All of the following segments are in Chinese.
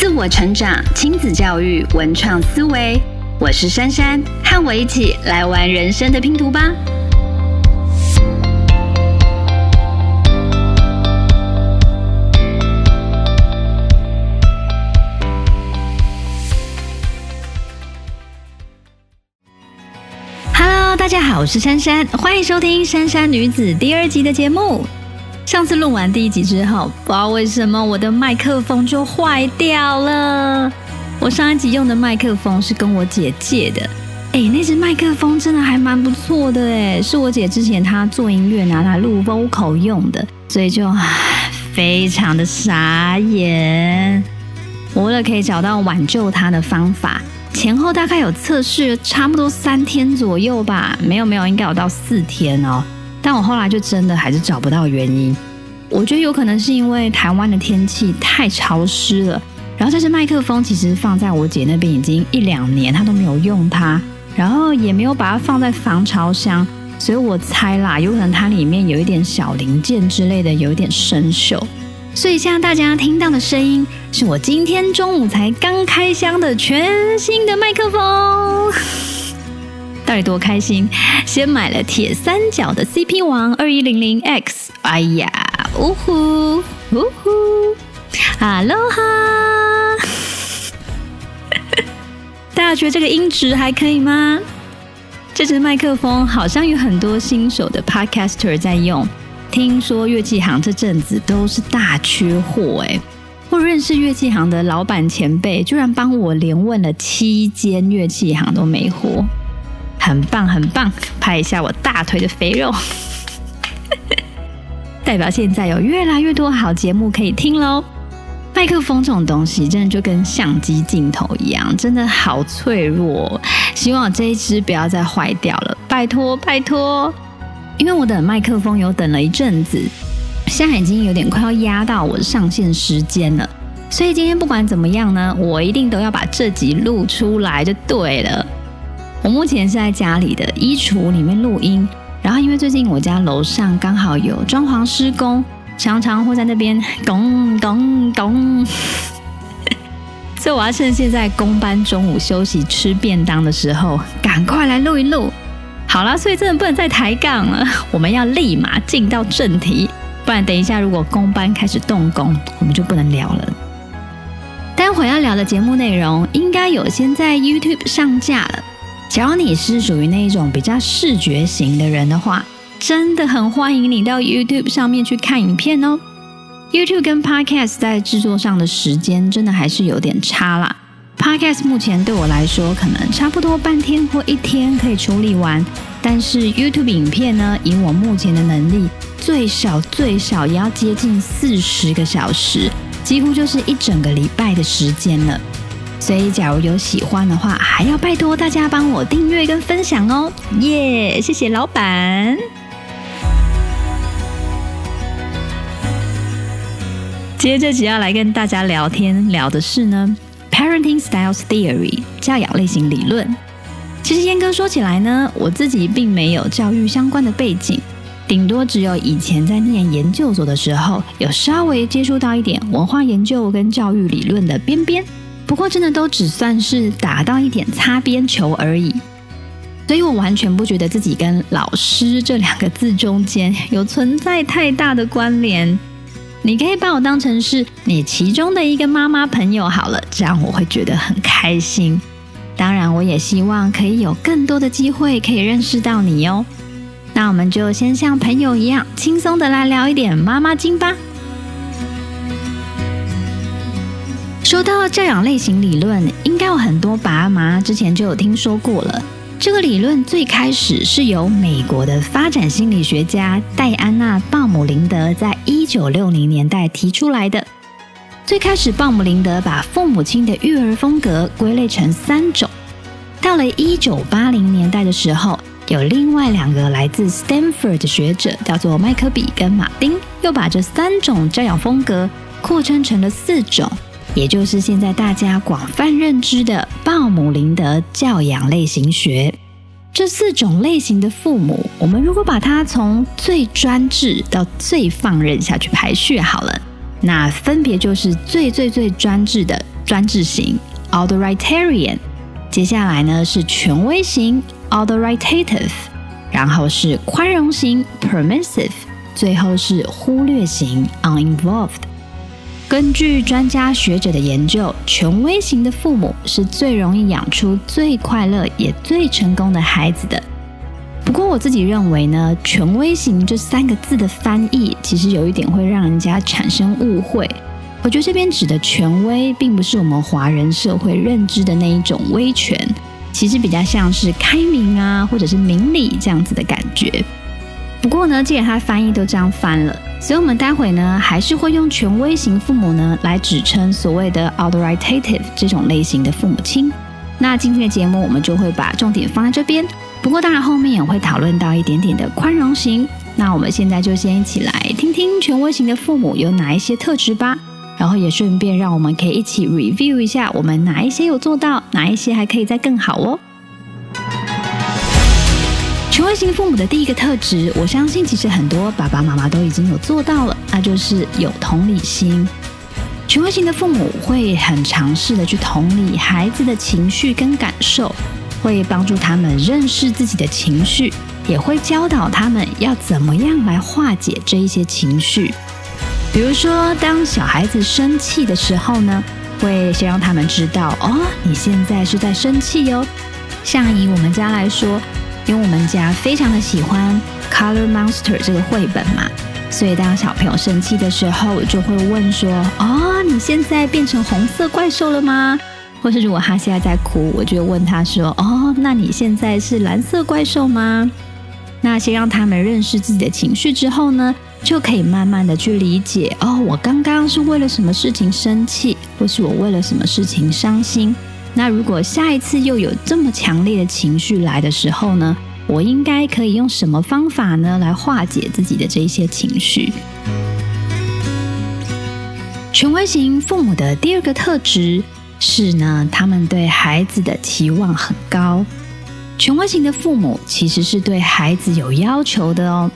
自我成长、亲子教育、文创思维，我是珊珊，和我一起来玩人生的拼图吧。Hello，大家好，我是珊珊，欢迎收听《珊珊女子》第二集的节目。上次录完第一集之后，不知道为什么我的麦克风就坏掉了。我上一集用的麦克风是跟我姐借的，哎，那只麦克风真的还蛮不错的，哎，是我姐之前她做音乐拿来录 vocal 用的，所以就非常的傻眼。我为了可以找到挽救它的方法，前后大概有测试差不多三天左右吧，没有没有，应该有到四天哦。但我后来就真的还是找不到原因，我觉得有可能是因为台湾的天气太潮湿了，然后这支麦克风其实放在我姐那边已经一两年，她都没有用它，然后也没有把它放在防潮箱，所以我猜啦，有可能它里面有一点小零件之类的，有一点生锈，所以现在大家听到的声音是我今天中午才刚开箱的全新的麦克风。到底多开心！先买了铁三角的 CP 王二一零零 X，哎呀，呜呼，呜呼，哈喽哈！大家觉得这个音质还可以吗？这支麦克风好像有很多新手的 Podcaster 在用，听说乐器行这阵子都是大缺货哎。我认识乐器行的老板前辈，居然帮我连问了七间乐器行都没货。很棒，很棒！拍一下我大腿的肥肉，代表现在有越来越多好节目可以听喽。麦克风这种东西，真的就跟相机镜头一样，真的好脆弱。希望这一支不要再坏掉了，拜托拜托！因为我等麦克风有等了一阵子，现在已经有点快要压到我的上线时间了，所以今天不管怎么样呢，我一定都要把这集录出来就对了。我目前是在家里的衣橱里面录音，然后因为最近我家楼上刚好有装潢施工，常常会在那边咚咚咚，所以我要趁现在工班中午休息吃便当的时候，赶快来录一录。好了，所以真的不能再抬杠了，我们要立马进到正题，不然等一下如果工班开始动工，我们就不能聊了。待会要聊的节目内容，应该有先在 YouTube 上架了。假如你是属于那一种比较视觉型的人的话，真的很欢迎你到 YouTube 上面去看影片哦。YouTube 跟 Podcast 在制作上的时间真的还是有点差啦。Podcast 目前对我来说可能差不多半天或一天可以处理完，但是 YouTube 影片呢，以我目前的能力，最少最少也要接近四十个小时，几乎就是一整个礼拜的时间了。所以，假如有喜欢的话，还要拜托大家帮我订阅跟分享哦，耶！谢谢老板。接着，只要来跟大家聊天，聊的是呢，Parenting Styles Theory 教养类型理论。其实，严格说起来呢，我自己并没有教育相关的背景，顶多只有以前在念研究所的时候，有稍微接触到一点文化研究跟教育理论的边边。不过，真的都只算是打到一点擦边球而已，所以我完全不觉得自己跟老师这两个字中间有存在太大的关联。你可以把我当成是你其中的一个妈妈朋友好了，这样我会觉得很开心。当然，我也希望可以有更多的机会可以认识到你哟。那我们就先像朋友一样轻松的来聊一点妈妈经吧。说到教养类型理论，应该有很多爸妈之前就有听说过了。这个理论最开始是由美国的发展心理学家戴安娜·鲍姆林德在一九六零年代提出来的。最开始，鲍姆林德把父母亲的育儿风格归类成三种。到了一九八零年代的时候，有另外两个来自 Stanford 的学者，叫做麦克比跟马丁，又把这三种教养风格扩称成了四种。也就是现在大家广泛认知的鲍姆林德教养类型学，这四种类型的父母，我们如果把它从最专制到最放任下去排序好了，那分别就是最最最专制的专制型 （authoritarian），接下来呢是权威型 （authoritative），然后是宽容型 （permissive），最后是忽略型 （uninvolved）。根据专家学者的研究，权威型的父母是最容易养出最快乐也最成功的孩子的。不过我自己认为呢，权威型这三个字的翻译其实有一点会让人家产生误会。我觉得这边指的权威，并不是我们华人社会认知的那一种威权，其实比较像是开明啊，或者是明理这样子的感觉。不过呢，既然他翻译都这样翻了，所以我们待会呢还是会用权威型父母呢来指称所谓的 authoritative 这种类型的父母亲。那今天的节目我们就会把重点放在这边。不过当然后面也会讨论到一点点的宽容型。那我们现在就先一起来听听权威型的父母有哪一些特质吧，然后也顺便让我们可以一起 review 一下我们哪一些有做到，哪一些还可以再更好哦。权威型父母的第一个特质，我相信其实很多爸爸妈妈都已经有做到了，那就是有同理心。权威型的父母会很尝试的去同理孩子的情绪跟感受，会帮助他们认识自己的情绪，也会教导他们要怎么样来化解这一些情绪。比如说，当小孩子生气的时候呢，会先让他们知道哦，你现在是在生气哟。像以我们家来说。因为我们家非常的喜欢《Color Monster》这个绘本嘛，所以当小朋友生气的时候，就会问说：“哦，你现在变成红色怪兽了吗？”或是如果他现在在哭，我就问他说：“哦，那你现在是蓝色怪兽吗？”那先让他们认识自己的情绪之后呢，就可以慢慢的去理解：哦，我刚刚是为了什么事情生气，或是我为了什么事情伤心。那如果下一次又有这么强烈的情绪来的时候呢？我应该可以用什么方法呢来化解自己的这些情绪？权威型父母的第二个特质是呢，他们对孩子的期望很高。权威型的父母其实是对孩子有要求的哦，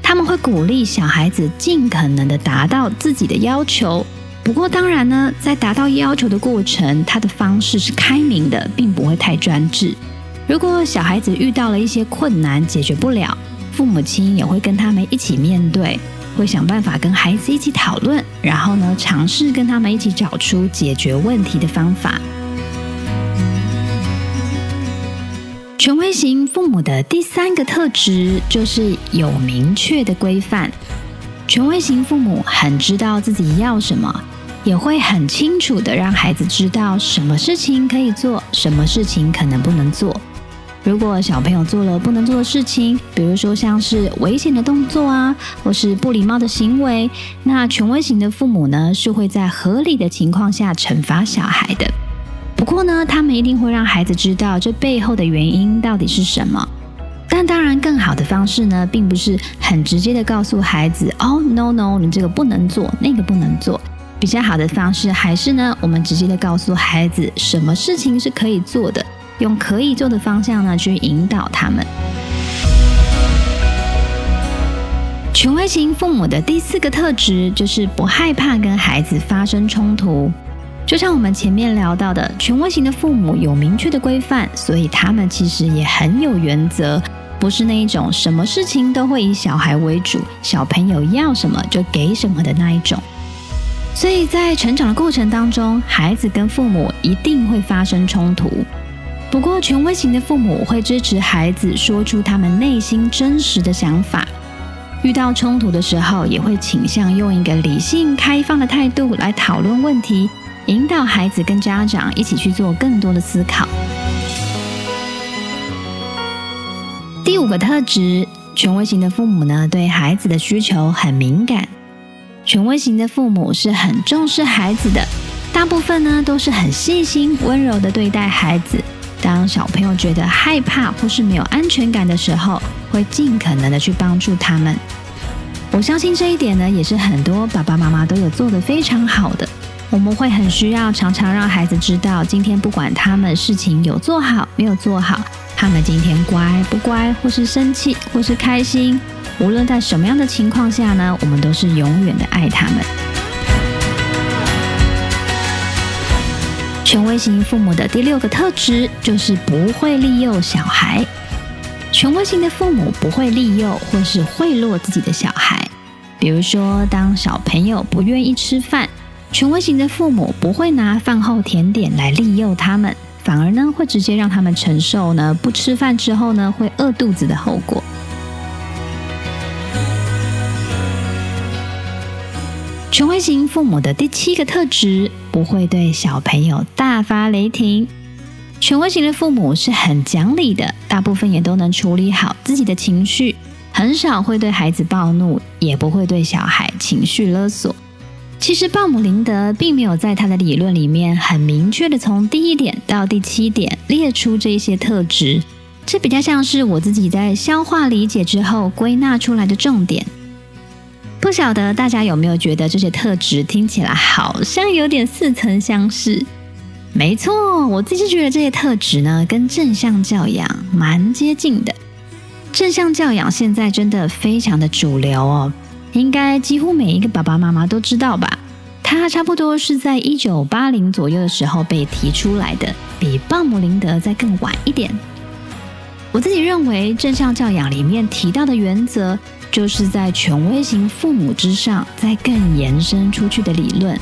他们会鼓励小孩子尽可能的达到自己的要求。不过，当然呢，在达到要求的过程，他的方式是开明的，并不会太专制。如果小孩子遇到了一些困难，解决不了，父母亲也会跟他们一起面对，会想办法跟孩子一起讨论，然后呢，尝试跟他们一起找出解决问题的方法。权威型父母的第三个特质就是有明确的规范。权威型父母很知道自己要什么。也会很清楚的让孩子知道什么事情可以做，什么事情可能不能做。如果小朋友做了不能做的事情，比如说像是危险的动作啊，或是不礼貌的行为，那权威型的父母呢是会在合理的情况下惩罚小孩的。不过呢，他们一定会让孩子知道这背后的原因到底是什么。但当然，更好的方式呢，并不是很直接的告诉孩子：“哦，no no，你这个不能做，那个不能做。”比较好的方式还是呢，我们直接的告诉孩子什么事情是可以做的，用可以做的方向呢去引导他们。权威型父母的第四个特质就是不害怕跟孩子发生冲突。就像我们前面聊到的，权威型的父母有明确的规范，所以他们其实也很有原则，不是那一种什么事情都会以小孩为主，小朋友要什么就给什么的那一种。所以在成长的过程当中，孩子跟父母一定会发生冲突。不过，权威型的父母会支持孩子说出他们内心真实的想法。遇到冲突的时候，也会倾向用一个理性、开放的态度来讨论问题，引导孩子跟家长一起去做更多的思考。第五个特质，权威型的父母呢，对孩子的需求很敏感。权威型的父母是很重视孩子的，大部分呢都是很细心、温柔的对待孩子。当小朋友觉得害怕或是没有安全感的时候，会尽可能的去帮助他们。我相信这一点呢，也是很多爸爸妈妈都有做得非常好的。我们会很需要常常让孩子知道，今天不管他们事情有做好没有做好，他们今天乖不乖，或是生气，或是开心。无论在什么样的情况下呢，我们都是永远的爱他们。权威型父母的第六个特质就是不会利诱小孩。权威型的父母不会利诱或是贿赂自己的小孩，比如说，当小朋友不愿意吃饭，权威型的父母不会拿饭后甜点来利诱他们，反而呢会直接让他们承受呢不吃饭之后呢会饿肚子的后果。权威型父母的第七个特质，不会对小朋友大发雷霆。权威型的父母是很讲理的，大部分也都能处理好自己的情绪，很少会对孩子暴怒，也不会对小孩情绪勒索。其实鲍姆林德并没有在他的理论里面很明确的从第一点到第七点列出这些特质，这比较像是我自己在消化理解之后归纳出来的重点。不晓得大家有没有觉得这些特质听起来好像有点似曾相识？没错，我自己觉得这些特质呢，跟正向教养蛮接近的。正向教养现在真的非常的主流哦，应该几乎每一个爸爸妈妈都知道吧？它差不多是在一九八零左右的时候被提出来的，比鲍姆林德再更晚一点。我自己认为，正向教养里面提到的原则。就是在权威型父母之上，再更延伸出去的理论。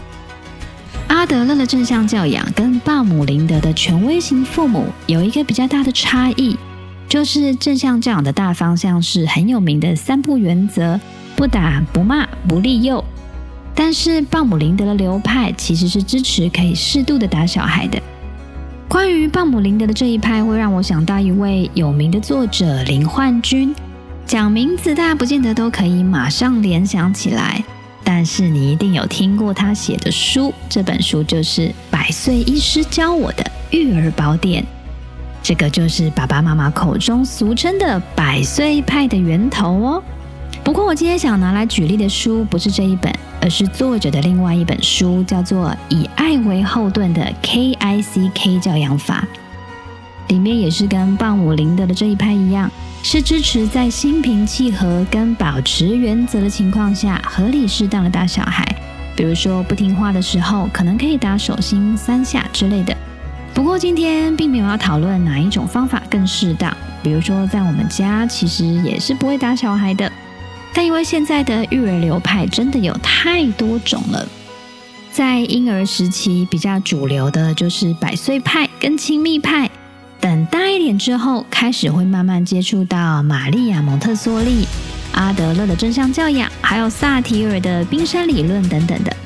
阿德勒的正向教养跟鲍姆林德的权威型父母有一个比较大的差异，就是正向教养的大方向是很有名的三不原则：不打、不骂、不利诱。但是鲍姆林德的流派其实是支持可以适度的打小孩的。关于鲍姆林德的这一派，会让我想到一位有名的作者林焕君。讲名字，大家不见得都可以马上联想起来，但是你一定有听过他写的书。这本书就是百岁医师教我的育儿宝典，这个就是爸爸妈妈口中俗称的百岁派的源头哦。不过我今天想拿来举例的书不是这一本，而是作者的另外一本书，叫做《以爱为后盾的 KICK 教养法》，里面也是跟鲍姆林德的这一派一样。是支持在心平气和跟保持原则的情况下，合理适当的打小孩。比如说不听话的时候，可能可以打手心三下之类的。不过今天并没有要讨论哪一种方法更适当。比如说在我们家其实也是不会打小孩的，但因为现在的育儿流派真的有太多种了。在婴儿时期比较主流的就是百岁派跟亲密派。等大一点之后，开始会慢慢接触到玛利亚·蒙特梭利、阿德勒的正向教养，还有萨提尔的冰山理论等等的。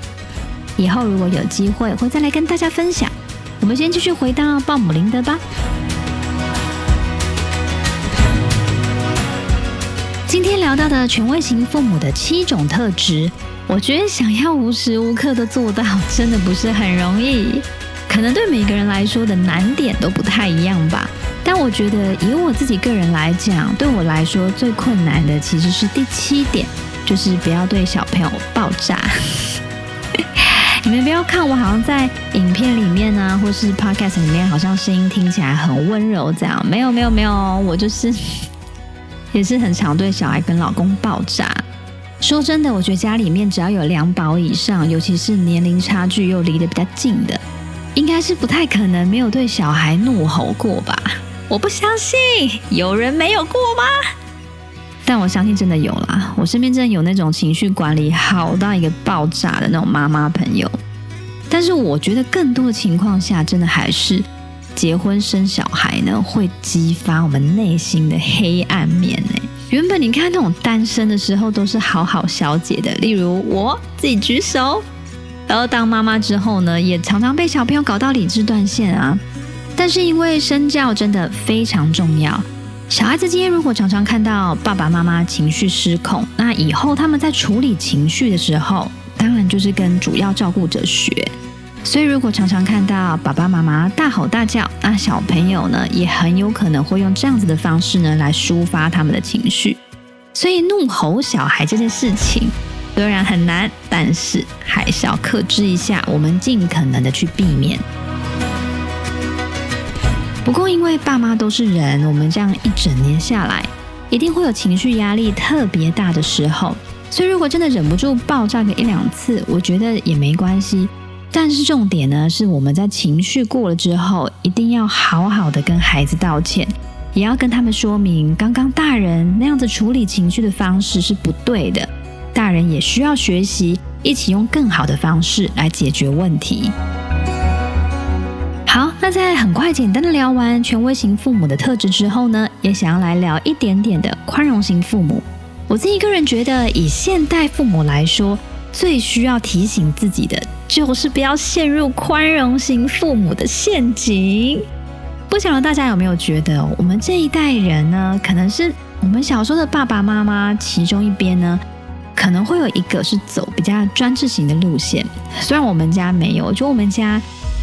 以后如果有机会，会再来跟大家分享。我们先继续回到鲍姆林德吧。天聊到的权威型父母的七种特质，我觉得想要无时无刻都做到，真的不是很容易。可能对每个人来说的难点都不太一样吧，但我觉得以我自己个人来讲，对我来说最困难的其实是第七点，就是不要对小朋友爆炸。你们不要看我好像在影片里面呢，或是 podcast 里面，好像声音听起来很温柔这样，没有没有没有，我就是也是很常对小孩跟老公爆炸。说真的，我觉得家里面只要有两宝以上，尤其是年龄差距又离得比较近的。应该是不太可能没有对小孩怒吼过吧？我不相信有人没有过吗？但我相信真的有啦。我身边真的有那种情绪管理好到一个爆炸的那种妈妈朋友。但是我觉得更多的情况下，真的还是结婚生小孩呢，会激发我们内心的黑暗面呢。原本你看那种单身的时候都是好好小姐的，例如我自己举手。然后当妈妈之后呢，也常常被小朋友搞到理智断线啊。但是因为身教真的非常重要，小孩子今天如果常常看到爸爸妈妈情绪失控，那以后他们在处理情绪的时候，当然就是跟主要照顾者学。所以如果常常看到爸爸妈妈大吼大叫，那小朋友呢也很有可能会用这样子的方式呢来抒发他们的情绪。所以怒吼小孩这件事情。虽然很难，但是还是要克制一下，我们尽可能的去避免。不过，因为爸妈都是人，我们这样一整年下来，一定会有情绪压力特别大的时候。所以，如果真的忍不住爆炸个一两次，我觉得也没关系。但是重点呢，是我们在情绪过了之后，一定要好好的跟孩子道歉，也要跟他们说明，刚刚大人那样子处理情绪的方式是不对的，大人也需要学习，一起用更好的方式来解决问题。好，那在很快简单的聊完权威型父母的特质之后呢，也想要来聊一点点的宽容型父母。我自己个人觉得，以现代父母来说，最需要提醒自己的，就是不要陷入宽容型父母的陷阱。不晓得大家有没有觉得，我们这一代人呢，可能是我们小时候的爸爸妈妈其中一边呢，可能会有一个是走比较专制型的路线。虽然我们家没有，就我们家。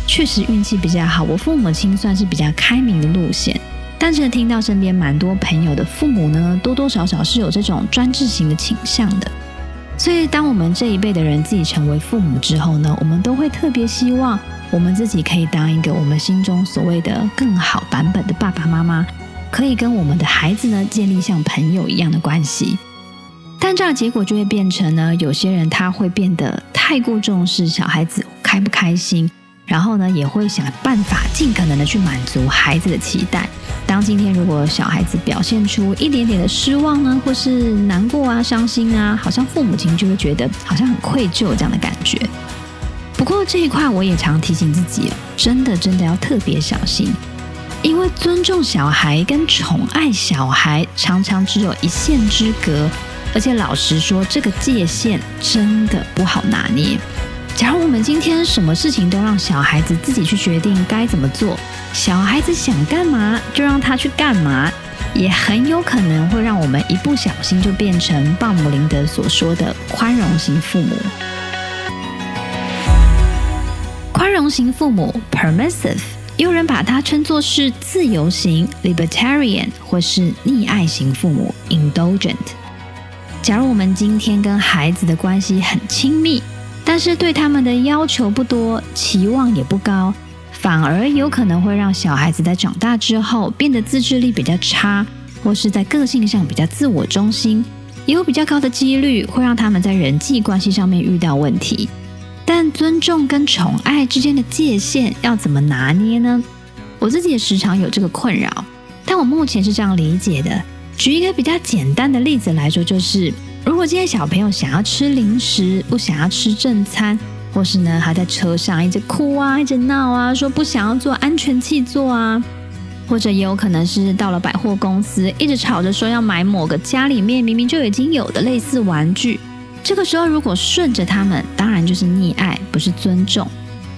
确实运气比较好，我父母亲算是比较开明的路线，但是听到身边蛮多朋友的父母呢，多多少少是有这种专制型的倾向的。所以，当我们这一辈的人自己成为父母之后呢，我们都会特别希望我们自己可以当一个我们心中所谓的更好版本的爸爸妈妈，可以跟我们的孩子呢建立像朋友一样的关系。但这样结果就会变成呢，有些人他会变得太过重视小孩子开不开心。然后呢，也会想办法尽可能的去满足孩子的期待。当今天如果小孩子表现出一点点的失望呢，或是难过啊、伤心啊，好像父母亲就会觉得好像很愧疚这样的感觉。不过这一块我也常提醒自己，真的真的要特别小心，因为尊重小孩跟宠爱小孩常常只有一线之隔，而且老实说，这个界限真的不好拿捏。假如我们今天什么事情都让小孩子自己去决定该怎么做，小孩子想干嘛就让他去干嘛，也很有可能会让我们一不小心就变成鲍姆林德所说的宽容型父母。宽容型父母 （permissive），有人把它称作是自由型 （libertarian） 或是溺爱型父母 （indulgent）。假如我们今天跟孩子的关系很亲密，但是对他们的要求不多，期望也不高，反而有可能会让小孩子在长大之后变得自制力比较差，或是在个性上比较自我中心，也有比较高的几率会让他们在人际关系上面遇到问题。但尊重跟宠爱之间的界限要怎么拿捏呢？我自己也时常有这个困扰，但我目前是这样理解的。举一个比较简单的例子来说，就是。如果今天小朋友想要吃零食，不想要吃正餐，或是呢还在车上一直哭啊，一直闹啊，说不想要坐安全气座啊，或者也有可能是到了百货公司，一直吵着说要买某个家里面明明就已经有的类似玩具。这个时候如果顺着他们，当然就是溺爱，不是尊重。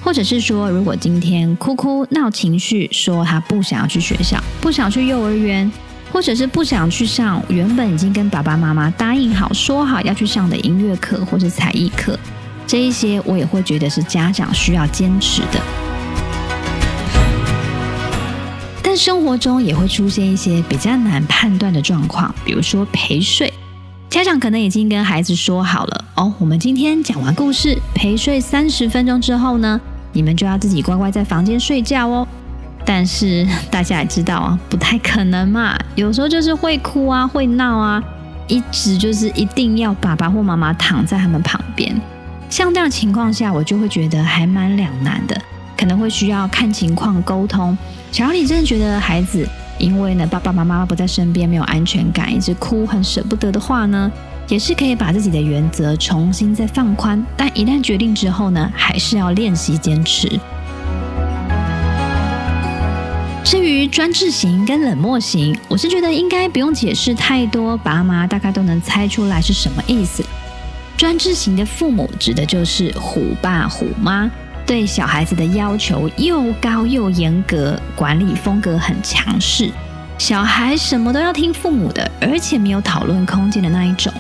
或者是说，如果今天哭哭闹情绪，说他不想要去学校，不想去幼儿园。或者是不想去上原本已经跟爸爸妈妈答应好说好要去上的音乐课或是才艺课，这一些我也会觉得是家长需要坚持的。但生活中也会出现一些比较难判断的状况，比如说陪睡，家长可能已经跟孩子说好了哦，我们今天讲完故事陪睡三十分钟之后呢，你们就要自己乖乖在房间睡觉哦。但是大家也知道啊，不太可能嘛。有时候就是会哭啊，会闹啊，一直就是一定要爸爸或妈妈躺在他们旁边。像这样情况下，我就会觉得还蛮两难的，可能会需要看情况沟通。假如你真的觉得孩子因为呢爸爸妈妈不在身边没有安全感，一直哭很舍不得的话呢，也是可以把自己的原则重新再放宽。但一旦决定之后呢，还是要练习坚持。专制型跟冷漠型，我是觉得应该不用解释太多，爸妈大概都能猜出来是什么意思。专制型的父母指的就是虎爸虎妈，对小孩子的要求又高又严格，管理风格很强势，小孩什么都要听父母的，而且没有讨论空间的那一种。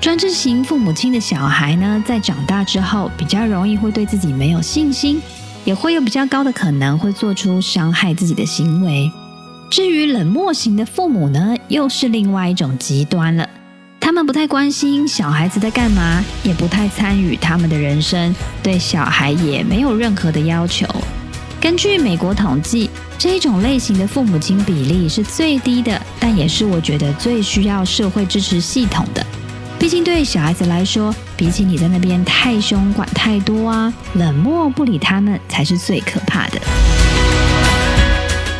专制型父母亲的小孩呢，在长大之后比较容易会对自己没有信心。也会有比较高的可能会做出伤害自己的行为。至于冷漠型的父母呢，又是另外一种极端了。他们不太关心小孩子在干嘛，也不太参与他们的人生，对小孩也没有任何的要求。根据美国统计，这一种类型的父母亲比例是最低的，但也是我觉得最需要社会支持系统的。毕竟对小孩子来说，比起你在那边太凶、管太多啊，冷漠不理他们才是最可怕的。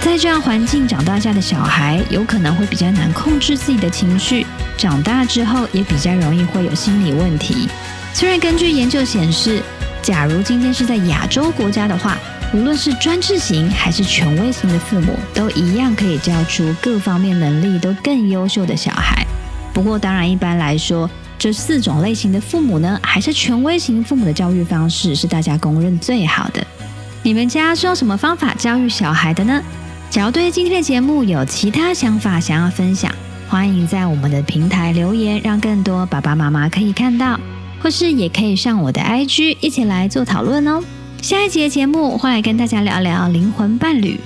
在这样环境长大下的小孩，有可能会比较难控制自己的情绪，长大之后也比较容易会有心理问题。虽然根据研究显示，假如今天是在亚洲国家的话，无论是专制型还是权威型的父母，都一样可以教出各方面能力都更优秀的小孩。不过，当然一般来说，这四种类型的父母呢，还是权威型父母的教育方式是大家公认最好的。你们家是用什么方法教育小孩的呢？假如对今天的节目有其他想法想要分享，欢迎在我们的平台留言，让更多爸爸妈妈可以看到，或是也可以上我的 IG 一起来做讨论哦。下一节节目会来跟大家聊聊灵魂伴侣。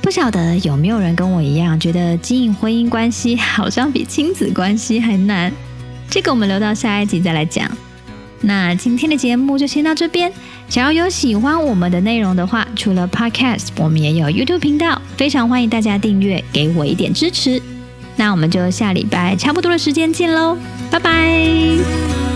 不晓得有没有人跟我一样，觉得经营婚姻关系好像比亲子关系还难？这个我们留到下一集再来讲。那今天的节目就先到这边。只要有喜欢我们的内容的话，除了 Podcast，我们也有 YouTube 频道，非常欢迎大家订阅，给我一点支持。那我们就下礼拜差不多的时间见喽，拜拜。